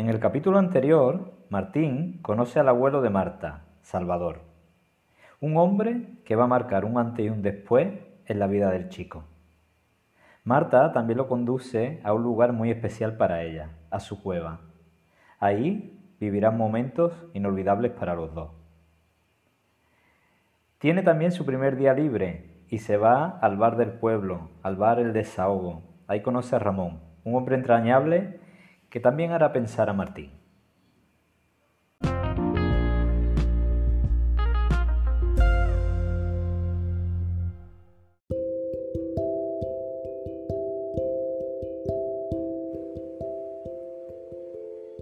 En el capítulo anterior, Martín conoce al abuelo de Marta, Salvador, un hombre que va a marcar un antes y un después en la vida del chico. Marta también lo conduce a un lugar muy especial para ella, a su cueva. Ahí vivirán momentos inolvidables para los dos. Tiene también su primer día libre y se va al bar del pueblo, al bar El Desahogo. Ahí conoce a Ramón, un hombre entrañable que también hará pensar a Martín.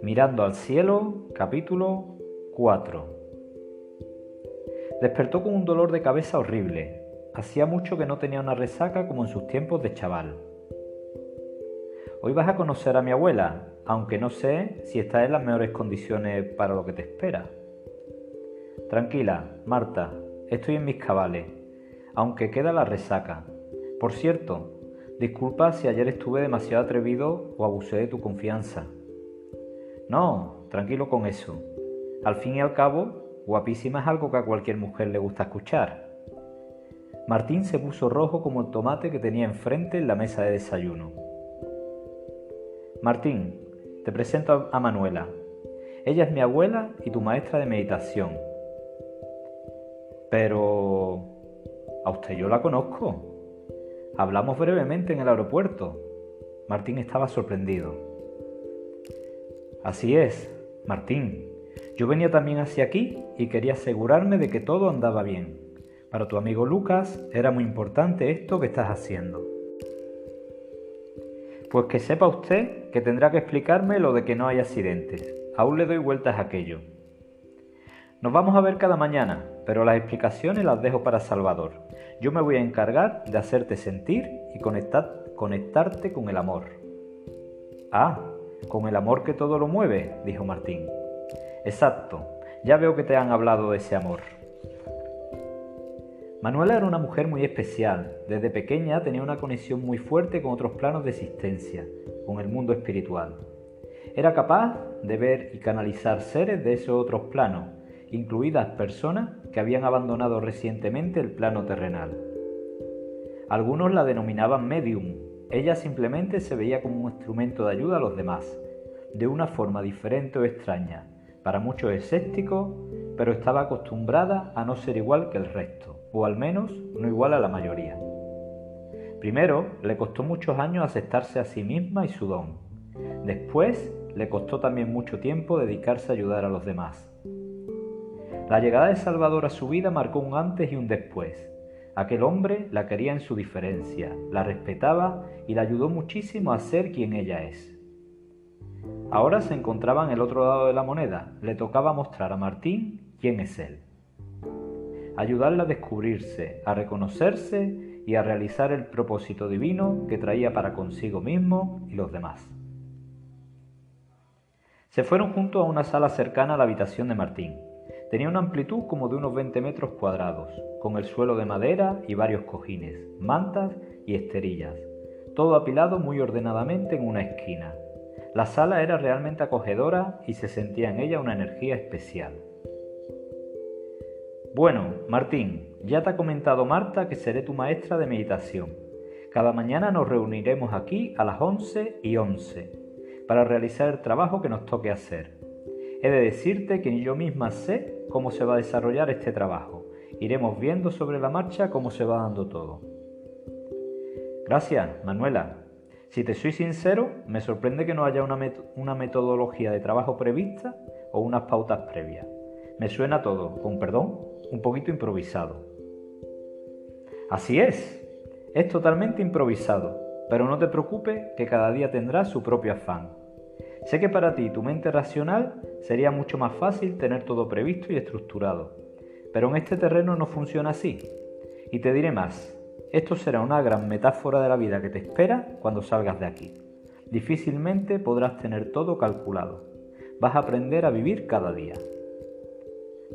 Mirando al cielo, capítulo 4. Despertó con un dolor de cabeza horrible. Hacía mucho que no tenía una resaca como en sus tiempos de chaval. Hoy vas a conocer a mi abuela, aunque no sé si está en las mejores condiciones para lo que te espera. Tranquila, Marta, estoy en mis cabales, aunque queda la resaca. Por cierto, disculpa si ayer estuve demasiado atrevido o abusé de tu confianza. No, tranquilo con eso. Al fin y al cabo, guapísima es algo que a cualquier mujer le gusta escuchar. Martín se puso rojo como el tomate que tenía enfrente en la mesa de desayuno. Martín, te presento a Manuela. Ella es mi abuela y tu maestra de meditación. Pero... A usted yo la conozco. Hablamos brevemente en el aeropuerto. Martín estaba sorprendido. Así es, Martín. Yo venía también hacia aquí y quería asegurarme de que todo andaba bien. Para tu amigo Lucas era muy importante esto que estás haciendo. Pues que sepa usted que tendrá que explicarme lo de que no hay accidentes. Aún le doy vueltas a aquello. Nos vamos a ver cada mañana, pero las explicaciones las dejo para Salvador. Yo me voy a encargar de hacerte sentir y conectarte con el amor. Ah, con el amor que todo lo mueve, dijo Martín. Exacto, ya veo que te han hablado de ese amor. Manuela era una mujer muy especial. Desde pequeña tenía una conexión muy fuerte con otros planos de existencia, con el mundo espiritual. Era capaz de ver y canalizar seres de esos otros planos, incluidas personas que habían abandonado recientemente el plano terrenal. Algunos la denominaban medium. Ella simplemente se veía como un instrumento de ayuda a los demás, de una forma diferente o extraña, para muchos escépticos, pero estaba acostumbrada a no ser igual que el resto o al menos no igual a la mayoría. Primero, le costó muchos años aceptarse a sí misma y su don. Después, le costó también mucho tiempo dedicarse a ayudar a los demás. La llegada de Salvador a su vida marcó un antes y un después. Aquel hombre la quería en su diferencia, la respetaba y la ayudó muchísimo a ser quien ella es. Ahora se encontraba en el otro lado de la moneda, le tocaba mostrar a Martín quién es él ayudarla a descubrirse, a reconocerse y a realizar el propósito divino que traía para consigo mismo y los demás. Se fueron juntos a una sala cercana a la habitación de Martín. Tenía una amplitud como de unos 20 metros cuadrados, con el suelo de madera y varios cojines, mantas y esterillas, todo apilado muy ordenadamente en una esquina. La sala era realmente acogedora y se sentía en ella una energía especial. Bueno, Martín, ya te ha comentado Marta que seré tu maestra de meditación. Cada mañana nos reuniremos aquí a las 11 y 11 para realizar el trabajo que nos toque hacer. He de decirte que yo misma sé cómo se va a desarrollar este trabajo. Iremos viendo sobre la marcha cómo se va dando todo. Gracias, Manuela. Si te soy sincero, me sorprende que no haya una, una metodología de trabajo prevista o unas pautas previas. Me suena todo, con perdón, un poquito improvisado. Así es, es totalmente improvisado, pero no te preocupes que cada día tendrás su propio afán. Sé que para ti, tu mente racional, sería mucho más fácil tener todo previsto y estructurado, pero en este terreno no funciona así. Y te diré más, esto será una gran metáfora de la vida que te espera cuando salgas de aquí. Difícilmente podrás tener todo calculado. Vas a aprender a vivir cada día.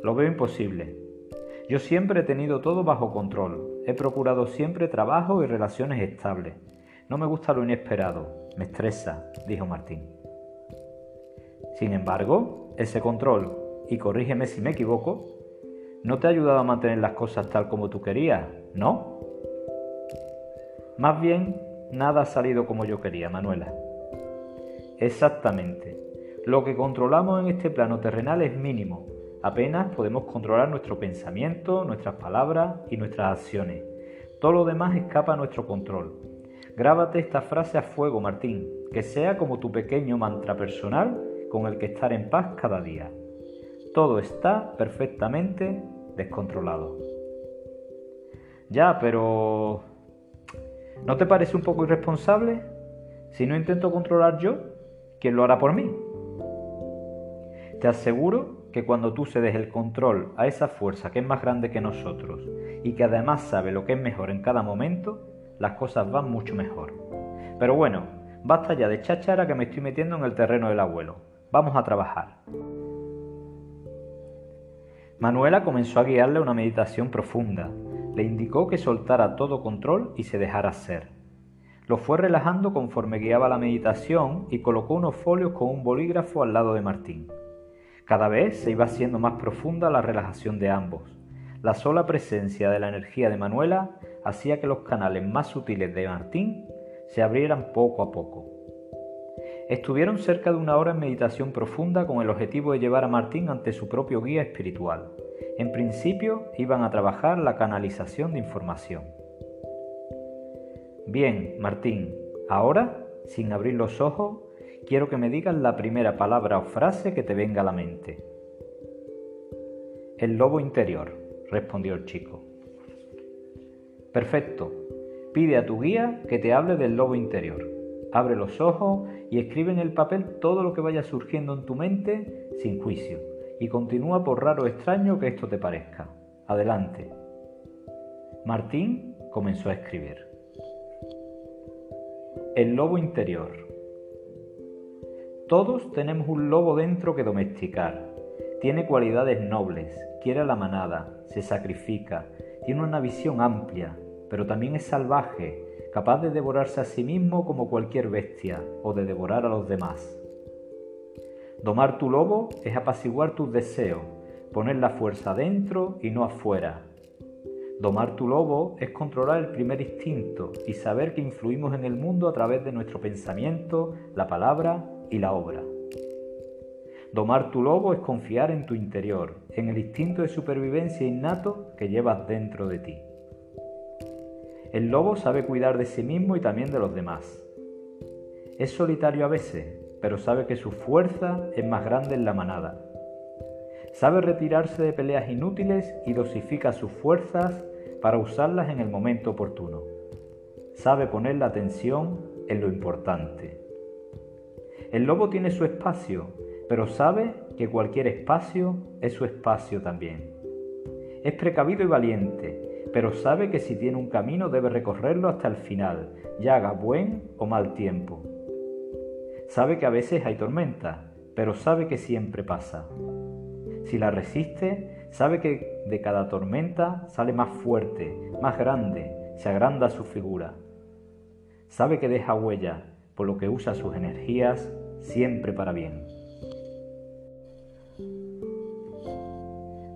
Lo veo imposible. Yo siempre he tenido todo bajo control. He procurado siempre trabajo y relaciones estables. No me gusta lo inesperado. Me estresa, dijo Martín. Sin embargo, ese control, y corrígeme si me equivoco, no te ha ayudado a mantener las cosas tal como tú querías, ¿no? Más bien, nada ha salido como yo quería, Manuela. Exactamente. Lo que controlamos en este plano terrenal es mínimo. Apenas podemos controlar nuestro pensamiento, nuestras palabras y nuestras acciones. Todo lo demás escapa a nuestro control. Grábate esta frase a fuego, Martín, que sea como tu pequeño mantra personal con el que estar en paz cada día. Todo está perfectamente descontrolado. Ya, pero... ¿No te parece un poco irresponsable? Si no intento controlar yo, ¿quién lo hará por mí? Te aseguro que cuando tú cedes el control a esa fuerza que es más grande que nosotros y que además sabe lo que es mejor en cada momento, las cosas van mucho mejor. Pero bueno, basta ya de cháchara que me estoy metiendo en el terreno del abuelo. Vamos a trabajar. Manuela comenzó a guiarle una meditación profunda. Le indicó que soltara todo control y se dejara ser. Lo fue relajando conforme guiaba la meditación y colocó unos folios con un bolígrafo al lado de Martín. Cada vez se iba haciendo más profunda la relajación de ambos. La sola presencia de la energía de Manuela hacía que los canales más sutiles de Martín se abrieran poco a poco. Estuvieron cerca de una hora en meditación profunda con el objetivo de llevar a Martín ante su propio guía espiritual. En principio iban a trabajar la canalización de información. Bien, Martín, ahora, sin abrir los ojos, quiero que me digas la primera palabra o frase que te venga a la mente. El lobo interior, respondió el chico. Perfecto. Pide a tu guía que te hable del lobo interior. Abre los ojos y escribe en el papel todo lo que vaya surgiendo en tu mente sin juicio. Y continúa por raro o extraño que esto te parezca. Adelante. Martín comenzó a escribir. El lobo interior. Todos tenemos un lobo dentro que domesticar. Tiene cualidades nobles, quiere a la manada, se sacrifica, tiene una visión amplia, pero también es salvaje, capaz de devorarse a sí mismo como cualquier bestia o de devorar a los demás. Domar tu lobo es apaciguar tus deseos, poner la fuerza dentro y no afuera. Domar tu lobo es controlar el primer instinto y saber que influimos en el mundo a través de nuestro pensamiento, la palabra y la obra. Domar tu lobo es confiar en tu interior, en el instinto de supervivencia innato que llevas dentro de ti. El lobo sabe cuidar de sí mismo y también de los demás. Es solitario a veces, pero sabe que su fuerza es más grande en la manada. Sabe retirarse de peleas inútiles y dosifica sus fuerzas para usarlas en el momento oportuno. Sabe poner la atención en lo importante. El lobo tiene su espacio, pero sabe que cualquier espacio es su espacio también. Es precavido y valiente, pero sabe que si tiene un camino debe recorrerlo hasta el final, ya haga buen o mal tiempo. Sabe que a veces hay tormenta, pero sabe que siempre pasa. Si la resiste, sabe que de cada tormenta sale más fuerte, más grande, se agranda su figura. Sabe que deja huella, por lo que usa sus energías siempre para bien.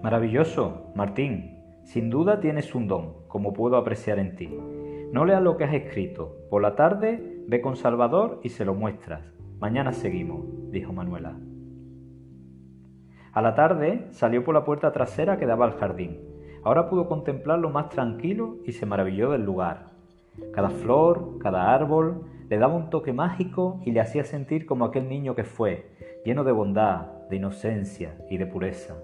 Maravilloso, Martín. Sin duda tienes un don, como puedo apreciar en ti. No leas lo que has escrito. Por la tarde ve con Salvador y se lo muestras. Mañana seguimos, dijo Manuela. A la tarde salió por la puerta trasera que daba al jardín. Ahora pudo contemplarlo más tranquilo y se maravilló del lugar. Cada flor, cada árbol, le daba un toque mágico y le hacía sentir como aquel niño que fue, lleno de bondad, de inocencia y de pureza.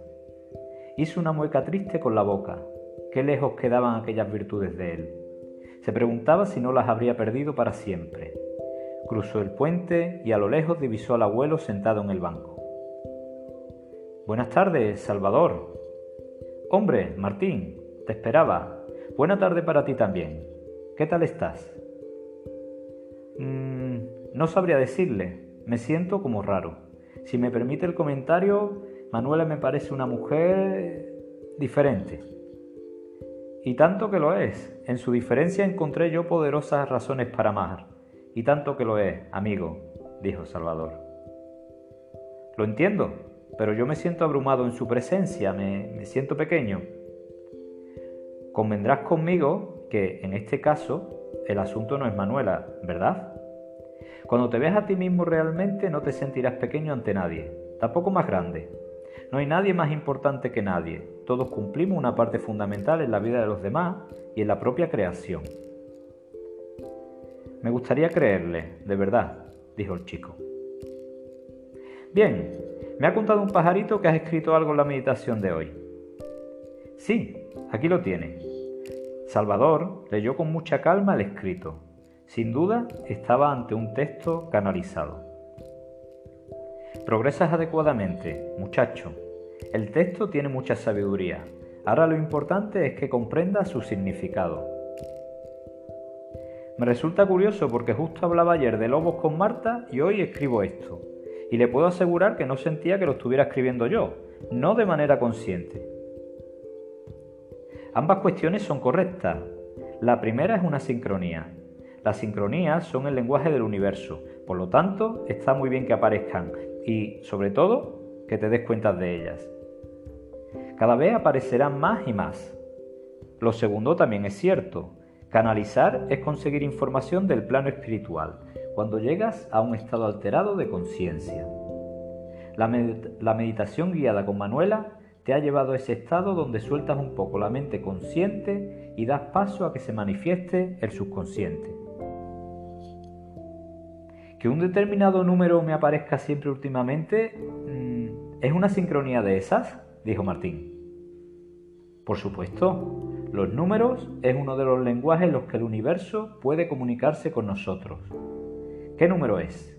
Hizo una mueca triste con la boca. Qué lejos quedaban aquellas virtudes de él. Se preguntaba si no las habría perdido para siempre. Cruzó el puente y a lo lejos divisó al abuelo sentado en el banco. Buenas tardes, Salvador. Hombre, Martín, te esperaba. Buena tarde para ti también. ¿Qué tal estás? Mm, no sabría decirle, me siento como raro. Si me permite el comentario, Manuela me parece una mujer diferente. Y tanto que lo es, en su diferencia encontré yo poderosas razones para amar. Y tanto que lo es, amigo, dijo Salvador. Lo entiendo, pero yo me siento abrumado en su presencia, me, me siento pequeño. Convendrás conmigo que, en este caso, el asunto no es Manuela, ¿verdad? Cuando te veas a ti mismo realmente no te sentirás pequeño ante nadie, tampoco más grande. No hay nadie más importante que nadie. Todos cumplimos una parte fundamental en la vida de los demás y en la propia creación. Me gustaría creerle, de verdad, dijo el chico. Bien, me ha contado un pajarito que has escrito algo en la meditación de hoy. Sí, aquí lo tiene. Salvador leyó con mucha calma el escrito. Sin duda estaba ante un texto canalizado. Progresas adecuadamente, muchacho. El texto tiene mucha sabiduría. Ahora lo importante es que comprenda su significado. Me resulta curioso porque justo hablaba ayer de lobos con Marta y hoy escribo esto. Y le puedo asegurar que no sentía que lo estuviera escribiendo yo, no de manera consciente. Ambas cuestiones son correctas. La primera es una sincronía. Las sincronías son el lenguaje del universo, por lo tanto está muy bien que aparezcan y, sobre todo, que te des cuenta de ellas. Cada vez aparecerán más y más. Lo segundo también es cierto. Canalizar es conseguir información del plano espiritual, cuando llegas a un estado alterado de conciencia. La, la, meditación guiada con Manuela te ha llevado a ese estado donde sueltas un poco la mente consciente y das paso a que se manifieste el subconsciente. Que un determinado número me aparezca siempre últimamente, mm, ¿es una sincronía de esas? dijo Martín. Por supuesto, los números es uno de los lenguajes en los que el universo puede comunicarse con nosotros. ¿Qué número es?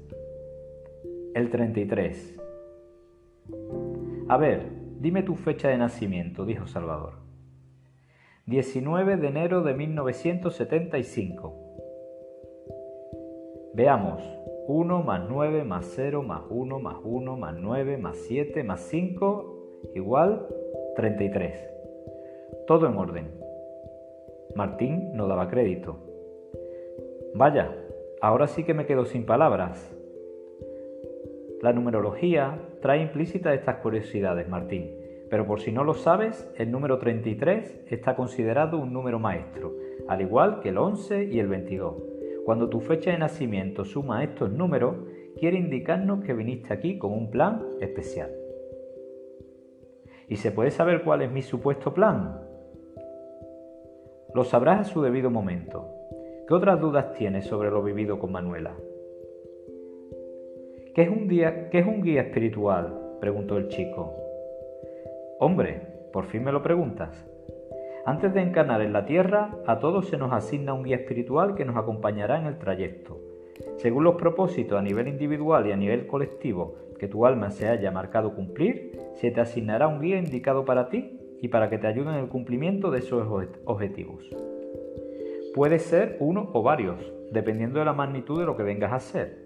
El 33. A ver, dime tu fecha de nacimiento, dijo Salvador. 19 de enero de 1975. Veamos, 1 más 9 más 0 más 1 más 1 más 9 más 7 más 5 igual 33. Todo en orden. Martín no daba crédito. Vaya, ahora sí que me quedo sin palabras. La numerología trae implícitas estas curiosidades, Martín, pero por si no lo sabes, el número 33 está considerado un número maestro, al igual que el 11 y el 22 cuando tu fecha de nacimiento suma estos números, quiere indicarnos que viniste aquí con un plan especial. ¿Y se puede saber cuál es mi supuesto plan? Lo sabrás a su debido momento. ¿Qué otras dudas tienes sobre lo vivido con Manuela? ¿Qué es un, día, ¿qué es un guía espiritual? preguntó el chico. Hombre, por fin me lo preguntas. Antes de encarnar en la tierra, a todos se nos asigna un guía espiritual que nos acompañará en el trayecto. Según los propósitos a nivel individual y a nivel colectivo que tu alma se haya marcado cumplir, se te asignará un guía indicado para ti y para que te ayude en el cumplimiento de esos objetivos. Puede ser uno o varios, dependiendo de la magnitud de lo que vengas a hacer.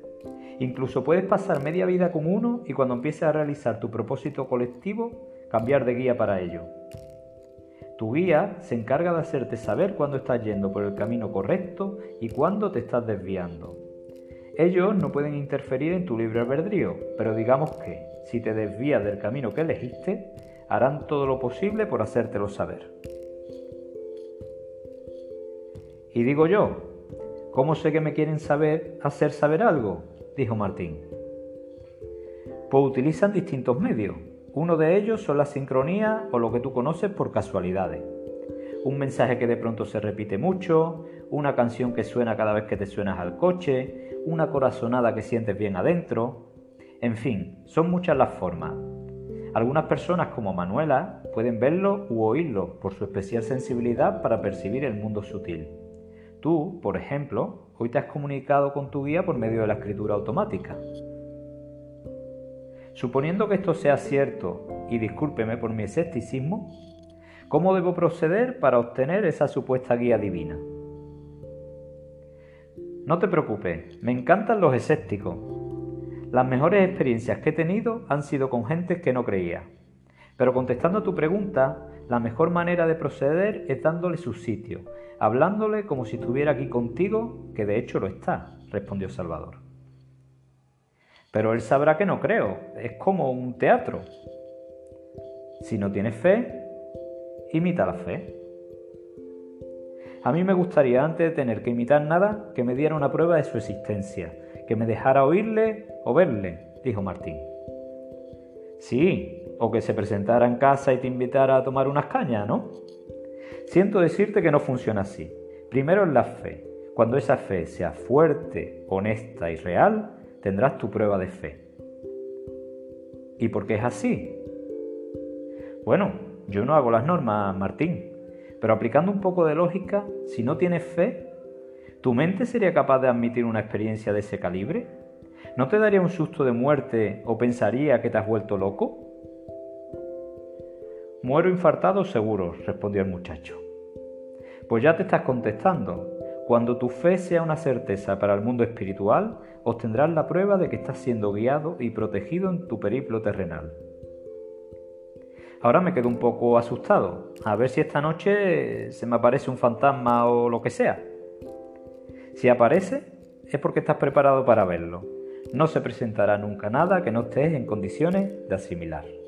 Incluso puedes pasar media vida con uno y cuando empieces a realizar tu propósito colectivo, cambiar de guía para ello. Tu guía se encarga de hacerte saber cuándo estás yendo por el camino correcto y cuándo te estás desviando. Ellos no pueden interferir en tu libre albedrío, pero digamos que, si te desvías del camino que elegiste, harán todo lo posible por hacértelo saber. Y digo yo, ¿cómo sé que me quieren saber, hacer saber algo? dijo Martín. Pues utilizan distintos medios. Uno de ellos son la sincronía o lo que tú conoces por casualidades. Un mensaje que de pronto se repite mucho, una canción que suena cada vez que te suenas al coche, una corazonada que sientes bien adentro. En fin, son muchas las formas. Algunas personas como Manuela pueden verlo u oírlo por su especial sensibilidad para percibir el mundo sutil. Tú, por ejemplo, hoy te has comunicado con tu guía por medio de la escritura automática. Suponiendo que esto sea cierto, y discúlpeme por mi escepticismo, ¿cómo debo proceder para obtener esa supuesta guía divina? No te preocupes, me encantan los escépticos. Las mejores experiencias que he tenido han sido con gente que no creía. Pero contestando a tu pregunta, la mejor manera de proceder es dándole su sitio, hablándole como si estuviera aquí contigo, que de hecho lo está, respondió Salvador. Pero él sabrá que no creo. Es como un teatro. Si no tienes fe, imita la fe. A mí me gustaría, antes de tener que imitar nada, que me diera una prueba de su existencia, que me dejara oírle o verle, dijo Martín. Sí, o que se presentara en casa y te invitara a tomar unas cañas, ¿no? Siento decirte que no funciona así. Primero es la fe. Cuando esa fe sea fuerte, honesta y real, tendrás tu prueba de fe. ¿Y por qué es así? Bueno, yo no hago las normas, Martín, pero aplicando un poco de lógica, si no tienes fe, ¿tu mente sería capaz de admitir una experiencia de ese calibre? ¿No te daría un susto de muerte o pensaría que te has vuelto loco? Muero infartado seguro, respondió el muchacho. Pues ya te estás contestando. Cuando tu fe sea una certeza para el mundo espiritual, obtendrás la prueba de que estás siendo guiado y protegido en tu periplo terrenal. Ahora me quedo un poco asustado, a ver si esta noche se me aparece un fantasma o lo que sea. Si aparece, es porque estás preparado para verlo. No se presentará nunca nada que no estés en condiciones de asimilar.